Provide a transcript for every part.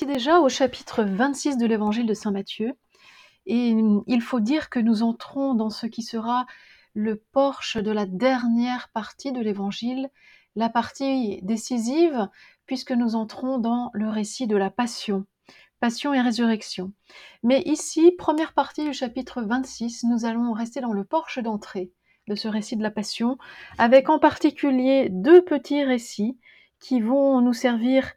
Déjà au chapitre 26 de l'évangile de Saint Matthieu. Et il faut dire que nous entrons dans ce qui sera le porche de la dernière partie de l'évangile, la partie décisive, puisque nous entrons dans le récit de la passion, passion et résurrection. Mais ici, première partie du chapitre 26, nous allons rester dans le porche d'entrée de ce récit de la passion, avec en particulier deux petits récits qui vont nous servir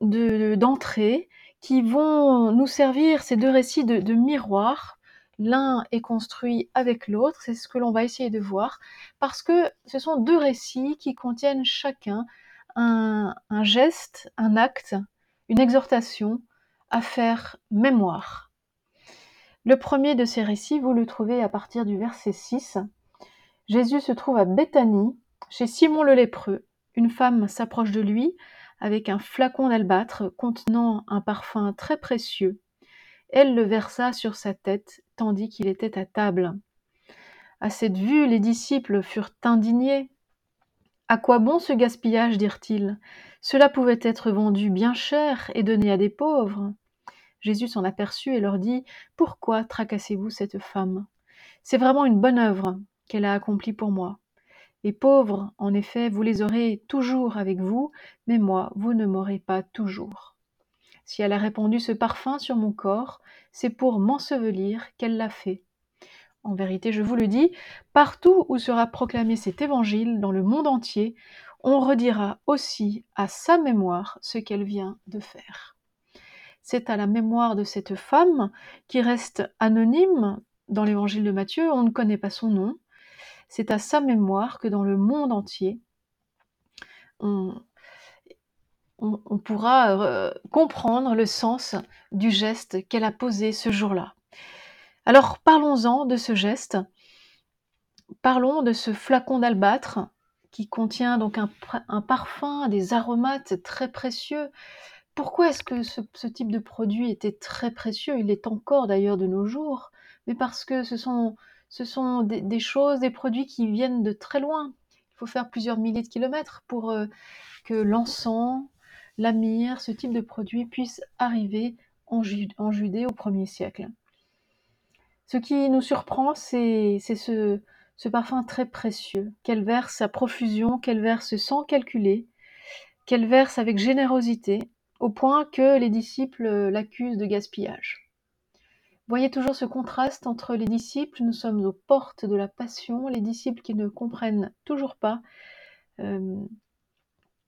d'entrée qui vont nous servir, ces deux récits, de, de miroir. L'un est construit avec l'autre, c'est ce que l'on va essayer de voir, parce que ce sont deux récits qui contiennent chacun un, un geste, un acte, une exhortation à faire mémoire. Le premier de ces récits, vous le trouvez à partir du verset 6. Jésus se trouve à Béthanie, chez Simon le lépreux. Une femme s'approche de lui avec un flacon d'albâtre contenant un parfum très précieux. Elle le versa sur sa tête, tandis qu'il était à table. À cette vue, les disciples furent indignés. À quoi bon ce gaspillage dirent-ils? Cela pouvait être vendu bien cher et donné à des pauvres. Jésus s'en aperçut et leur dit Pourquoi tracassez-vous cette femme? C'est vraiment une bonne œuvre qu'elle a accomplie pour moi. Les pauvres, en effet, vous les aurez toujours avec vous, mais moi, vous ne m'aurez pas toujours. Si elle a répandu ce parfum sur mon corps, c'est pour m'ensevelir qu'elle l'a fait. En vérité, je vous le dis, partout où sera proclamé cet évangile dans le monde entier, on redira aussi à sa mémoire ce qu'elle vient de faire. C'est à la mémoire de cette femme qui reste anonyme dans l'évangile de Matthieu, on ne connaît pas son nom, c'est à sa mémoire que dans le monde entier, on, pourra euh, comprendre le sens du geste qu'elle a posé ce jour-là. Alors parlons-en de ce geste. Parlons de ce flacon d'albâtre qui contient donc un, parfum, des aromates très précieux. Pourquoi est-ce que ce, type de produit était très précieux? Il est encore d'ailleurs de nos jours, mais parce que ce sont ce sont des, choses, des produits qui viennent de très loin. Il faut faire plusieurs milliers de kilomètres pour euh, que l'encens, la myrrhe, ce type de produit puisse arriver en, Judée au premier siècle. Ce qui nous surprend, c'est ce, ce parfum très précieux qu'elle verse à profusion, qu'elle verse sans calculer, qu'elle verse avec générosité, au point que les disciples l'accusent de gaspillage. Voyez toujours ce contraste entre les disciples, nous sommes aux portes de la passion, les disciples qui ne comprennent toujours pas euh,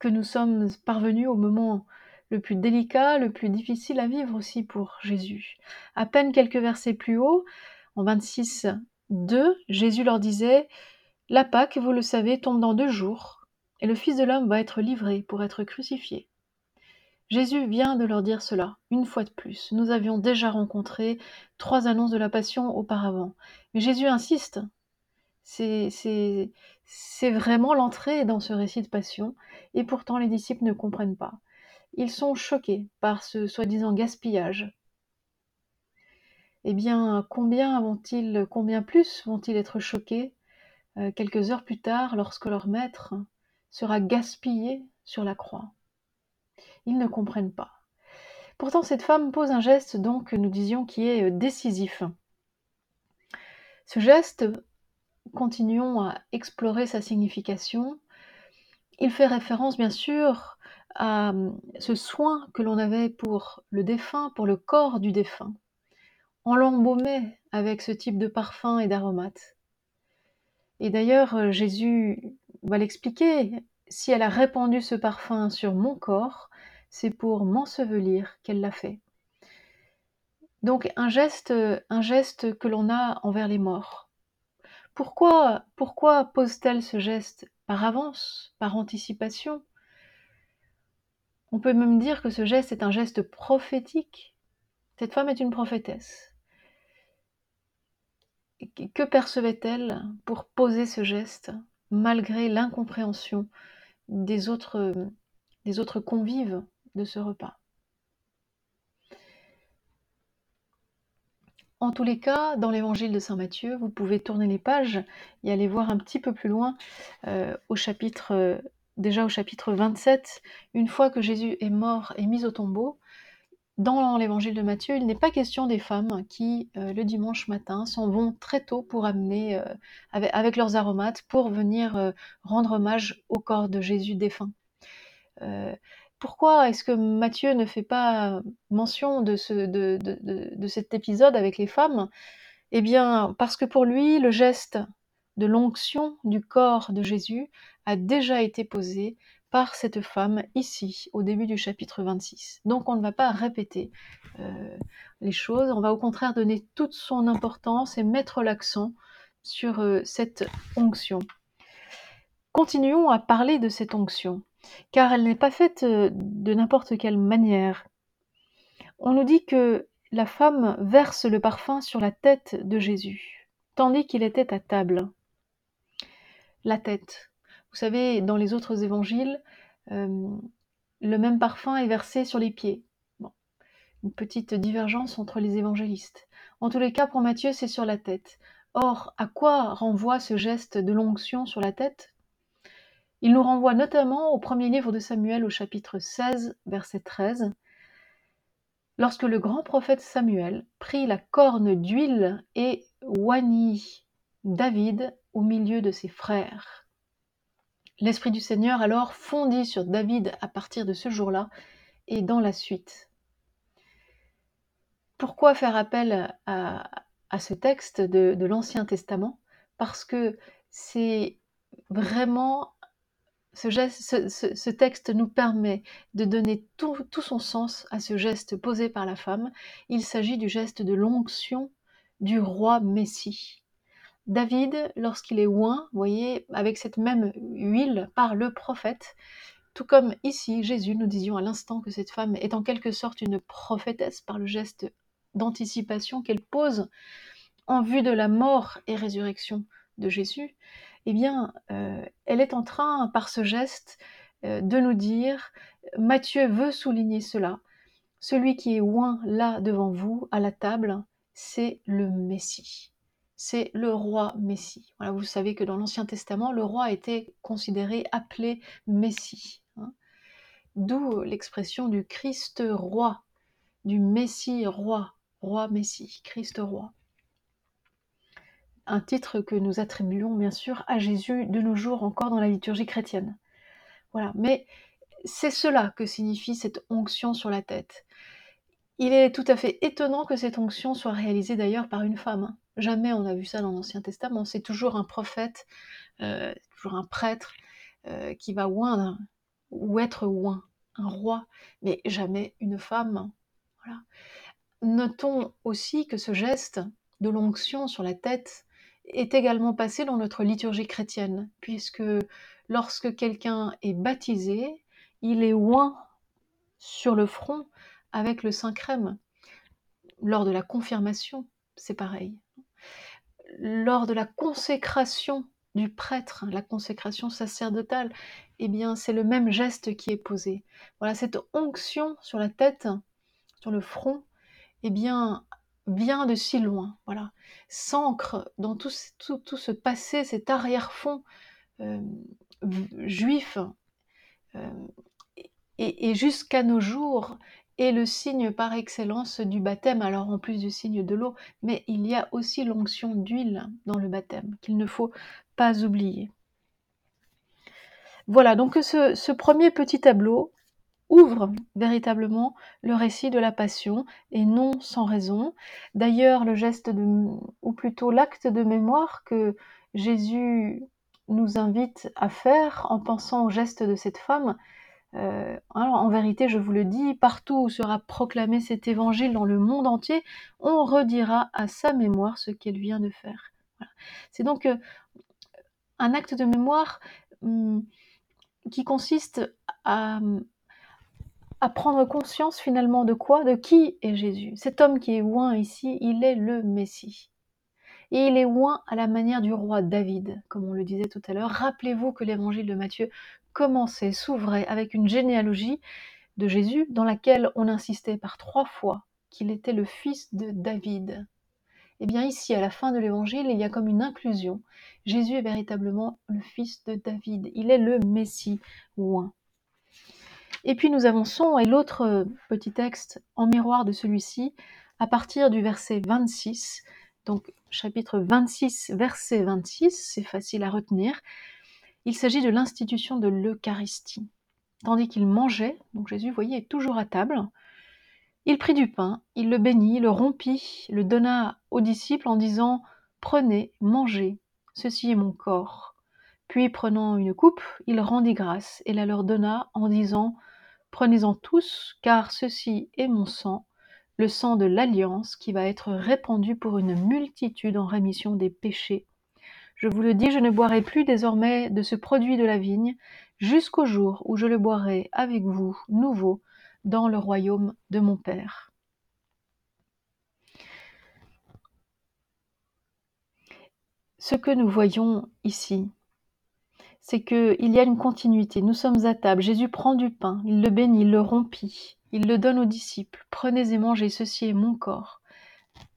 que nous sommes parvenus au moment le plus délicat, le plus difficile à vivre aussi pour Jésus. À peine quelques versets plus haut, en 26, 2, Jésus leur disait La Pâque, vous le savez, tombe dans deux jours, et le Fils de l'homme va être livré pour être crucifié. Jésus vient de leur dire cela, une fois de plus. Nous avions déjà rencontré trois annonces de la Passion auparavant. Mais Jésus insiste. C'est vraiment l'entrée dans ce récit de Passion, et pourtant les disciples ne comprennent pas. Ils sont choqués par ce soi-disant gaspillage. Eh bien, combien vont-ils, combien plus vont-ils être choqués euh, quelques heures plus tard lorsque leur maître sera gaspillé sur la croix? Ils ne comprennent pas. Pourtant, cette femme pose un geste, donc, nous disions, qui est euh, décisif. Ce geste, continuons à explorer sa signification. Il fait référence, bien sûr, à euh, ce soin que l'on avait pour le défunt, pour le corps du défunt. On l'embaumait avec ce type de parfum et d'aromates. Et d'ailleurs, euh, Jésus va l'expliquer. Si elle a répandu ce parfum sur mon corps, c'est pour m'ensevelir qu'elle l'a fait. Donc un geste, un geste que l'on a envers les morts. Pourquoi, pose-t-elle ce geste par avance, par anticipation? On peut même dire que ce geste est un geste prophétique. Cette femme est une prophétesse. Que percevait-elle pour poser ce geste malgré l'incompréhension des autres convives? De ce repas. En tous les cas, dans l'évangile de Saint Matthieu, vous pouvez tourner les pages et aller voir un petit peu plus loin euh, au chapitre, déjà au chapitre 27, une fois que Jésus est mort et mis au tombeau, dans l'évangile de Matthieu, il n'est pas question des femmes qui, euh, le dimanche matin, s'en vont très tôt pour amener, euh, avec, leurs aromates, pour venir euh, rendre hommage au corps de Jésus défunt. Pourquoi est-ce que Matthieu ne fait pas mention de, ce, de, de cet épisode avec les femmes? Eh bien, parce que pour lui, le geste de l'onction du corps de Jésus a déjà été posé par cette femme ici, au début du chapitre 26. Donc on ne va pas répéter euh, les choses, on va au contraire donner toute son importance et mettre l'accent sur euh, cette onction. Continuons à parler de cette onction, car elle n'est pas faite euh, de n'importe quelle manière. On nous dit que la femme verse le parfum sur la tête de Jésus, tandis qu'il était à table. La tête. Vous savez, dans les autres évangiles, euh, le même parfum est versé sur les pieds. Une petite divergence entre les évangélistes. En tous les cas, pour Matthieu, c'est sur la tête. Or, à quoi renvoie ce geste de l'onction sur la tête? Il nous renvoie notamment au premier livre de Samuel au chapitre 16, verset 13. Lorsque le grand prophète Samuel prit la corne d'huile et oignit David au milieu de ses frères. L'Esprit du Seigneur alors fondit sur David à partir de ce jour-là et dans la suite. Pourquoi faire appel à, ce texte de, l'Ancien Testament? Parce que c'est vraiment ce, texte nous permet de donner tout, tout, son sens à ce geste posé par la femme. Il s'agit du geste de l'onction du roi Messie. David, lorsqu'il est oint, voyez, avec cette même huile par le prophète, tout comme ici, Jésus, nous disions à l'instant que cette femme est en quelque sorte une prophétesse par le geste d'anticipation qu'elle pose en vue de la mort et résurrection de Jésus, eh bien, euh, elle est en train, par ce geste, euh, de nous dire, Matthieu veut souligner cela, celui qui est oint là devant vous, à la table, c'est le Messie c'est le roi Messie. Vous savez que dans l'Ancien Testament, le roi était considéré, appelé Messie. Hein. D'où l'expression du Christ roi, du Messie roi, roi Messie, Christ roi. Un titre que nous attribuons bien sûr à Jésus de nos jours encore dans la liturgie chrétienne. Voilà, mais c'est cela que signifie cette onction sur la tête. Il est tout à fait étonnant que cette onction soit réalisée d'ailleurs par une femme. Jamais on a vu ça dans l'Ancien Testament. C'est toujours un prophète, euh, toujours un prêtre euh, qui va oindre ou être oint, un roi, mais jamais une femme. Notons aussi que ce geste de l'onction sur la tête est également passé dans notre liturgie chrétienne, puisque lorsque quelqu'un est baptisé, il est oint sur le front avec le saint crème. Lors de la confirmation, c'est pareil lors de la consécration du prêtre, la consécration sacerdotale, eh bien, c'est le même geste qui est posé. Voilà, cette onction sur la tête, sur le front, eh bien, vient de si loin. Voilà, s'ancre dans tout, ce passé, cet arrière-fond euh, juif, euh, et jusqu'à nos jours, est le signe par excellence du baptême, alors en plus du signe de l'eau, mais il y a aussi l'onction d'huile dans le baptême, qu'il ne faut pas oublier. Voilà, donc ce, ce, premier petit tableau ouvre véritablement le récit de la passion, et non sans raison. D'ailleurs, le geste de, ou plutôt l'acte de mémoire que Jésus nous invite à faire en pensant au geste de cette femme, euh, en vérité, je vous le dis, partout où sera proclamé cet évangile dans le monde entier, on redira à sa mémoire ce qu'elle vient de faire. C'est donc euh, un acte de mémoire hum, qui consiste à, à, prendre conscience finalement de quoi De qui est Jésus Cet homme qui est oint ici, il est le Messie. Et il est oint à la manière du roi David, comme on le disait tout à l'heure. Rappelez-vous que l'évangile de Matthieu commençait, s'ouvrait avec une généalogie de Jésus dans laquelle on insistait par trois fois qu'il était le fils de David. Eh bien ici, à la fin de l'évangile, il y a comme une inclusion. Jésus est véritablement le fils de David. Il est le Messie oint. Et puis nous avançons, et l'autre euh, petit texte en miroir de celui-ci, à partir du verset 26, donc chapitre 26, verset 26, c'est facile à retenir, il s'agit de l'institution de l'Eucharistie. Tandis qu'il mangeait, donc Jésus, vous voyez, est toujours à table, il prit du pain, il le bénit, le rompit, le donna aux disciples en disant Prenez, mangez, ceci est mon corps. Puis prenant une coupe, il rendit grâce et la leur donna en disant Prenez-en tous, car ceci est mon sang, le sang de l'alliance qui va être répandu pour une multitude en rémission des péchés. Je vous le dis, je ne boirai plus désormais de ce produit de la vigne, jusqu'au jour où je le boirai avec vous, nouveau, dans le royaume de mon Père. Ce que nous voyons ici, c'est qu'il y a une continuité. Nous sommes à table. Jésus prend du pain, il le bénit, il le rompit, il le donne aux disciples. Prenez et mangez, ceci est mon corps.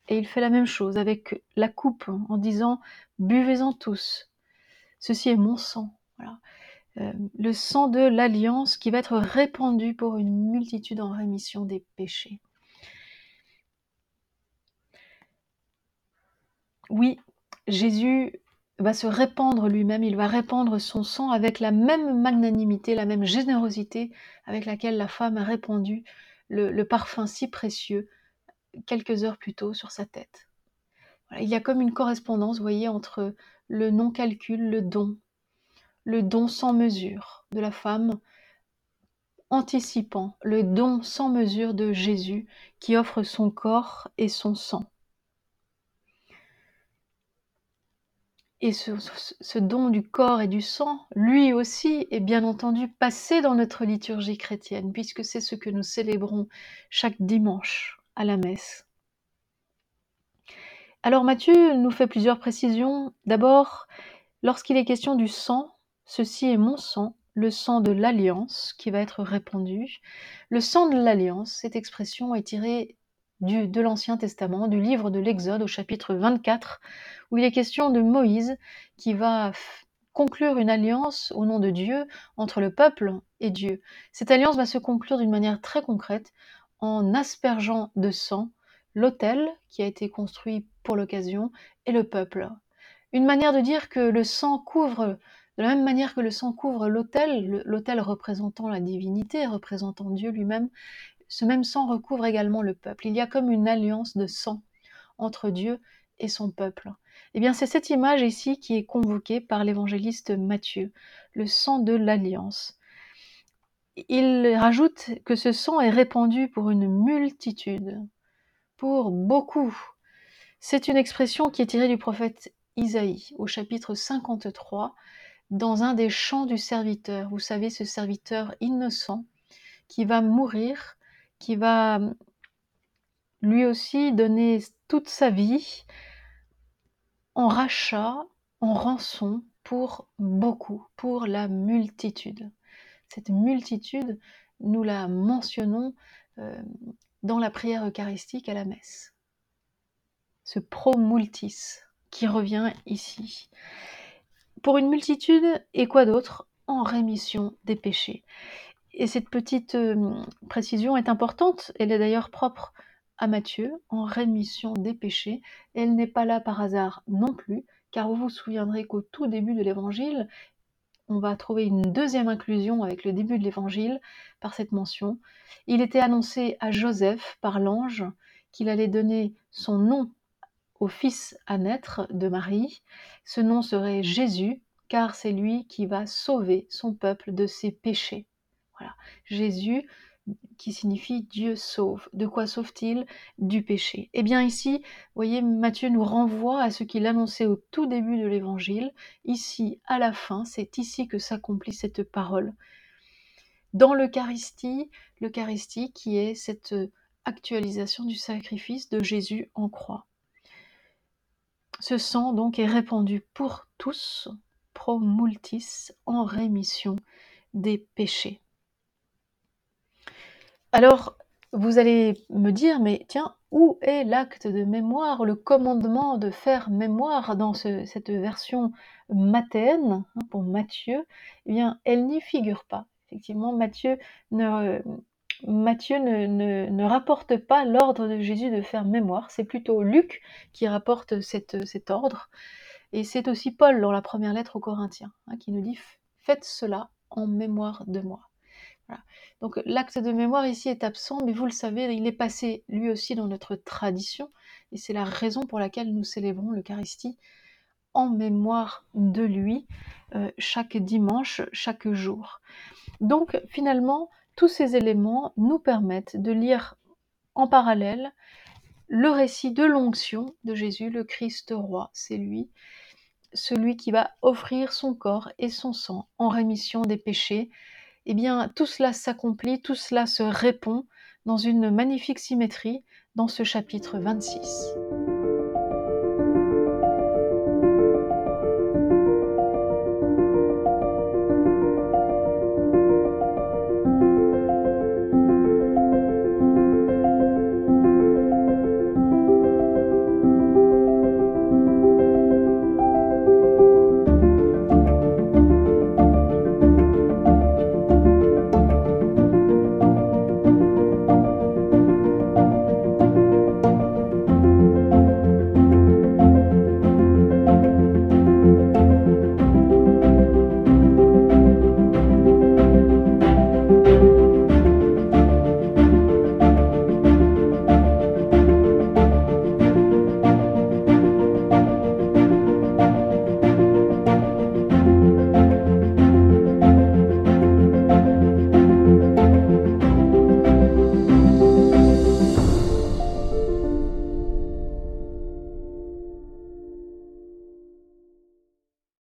Et il fait la même chose avec la coupe en disant Buvez-en tous. Ceci est mon sang. Euh, le sang de l'alliance qui va être répandu pour une multitude en rémission des péchés. Oui, Jésus va se répandre lui-même, il va répandre son sang avec la même magnanimité, la même générosité avec laquelle la femme a répandu le, parfum si précieux quelques heures plus tôt sur sa tête. il y a comme une correspondance, vous voyez, entre le non-calcul, le don, le don sans mesure de la femme, anticipant le don sans mesure de Jésus qui offre son corps et son sang. Et ce, don du corps et du sang, lui aussi, est bien entendu passé dans notre liturgie chrétienne, puisque c'est ce que nous célébrons chaque dimanche à la messe. Alors Matthieu nous fait plusieurs précisions. D'abord, lorsqu'il est question du sang, ceci est mon sang, le sang de l'alliance qui va être répandu. Le sang de l'alliance, cette expression est tirée de l'Ancien Testament, du livre de l'Exode au chapitre 24, où il est question de Moïse qui va conclure une alliance au nom de Dieu entre le peuple et Dieu. Cette alliance va se conclure d'une manière très concrète en aspergeant de sang l'autel qui a été construit pour l'occasion et le peuple. Une manière de dire que le sang couvre, de la même manière que le sang couvre l'autel, l'autel représentant la divinité, représentant Dieu lui-même, ce même sang recouvre également le peuple. Il y a comme une alliance de sang entre Dieu et son peuple. Eh bien, c'est cette image ici qui est convoquée par l'évangéliste Matthieu, le sang de l'alliance. Il rajoute que ce sang est répandu pour une multitude, pour beaucoup. C'est une expression qui est tirée du prophète Isaïe au chapitre 53, dans un des chants du serviteur. Vous savez, ce serviteur innocent qui va mourir qui va lui aussi donner toute sa vie en rachat, en rançon pour beaucoup, pour la multitude. Cette multitude, nous la mentionnons euh, dans la prière eucharistique à la messe. Ce pro-multis qui revient ici. Pour une multitude et quoi d'autre? En rémission des péchés. Et cette petite précision est importante, elle est d'ailleurs propre à Matthieu, en rémission des péchés. Elle n'est pas là par hasard non plus, car vous vous souviendrez qu'au tout début de l'évangile, on va trouver une deuxième inclusion avec le début de l'évangile par cette mention. Il était annoncé à Joseph par l'ange qu'il allait donner son nom au fils à naître de Marie. Ce nom serait Jésus, car c'est lui qui va sauver son peuple de ses péchés. Voilà. Jésus qui signifie Dieu sauve. De quoi sauve-t-il? Du péché. Eh bien ici, vous voyez, Matthieu nous renvoie à ce qu'il annonçait au tout début de l'évangile. Ici, à la fin, c'est ici que s'accomplit cette parole. Dans l'Eucharistie, l'Eucharistie qui est cette actualisation du sacrifice de Jésus en croix. Ce sang donc est répandu pour tous, pro multis, en rémission des péchés. Alors, vous allez me dire, mais tiens, où est l'acte de mémoire, le commandement de faire mémoire dans cette version mathéenne hein, pour Matthieu Eh bien, elle n'y figure pas. Effectivement, Matthieu ne, rapporte pas l'ordre de Jésus de faire mémoire, c'est plutôt Luc qui rapporte cet ordre. Et c'est aussi Paul dans la première lettre aux Corinthiens hein, qui nous dit Faites cela en mémoire de moi. Donc l'acte de mémoire ici est absent, mais vous le savez, il est passé lui aussi dans notre tradition, et c'est la raison pour laquelle nous célébrons l'Eucharistie en mémoire de lui euh, chaque dimanche, chaque jour. Donc finalement, tous ces éléments nous permettent de lire en parallèle le récit de l'onction de Jésus, le Christ roi, c'est lui, celui qui va offrir son corps et son sang en rémission des péchés. Eh bien, tout cela s'accomplit, tout cela se répond dans une magnifique symétrie dans ce chapitre 26.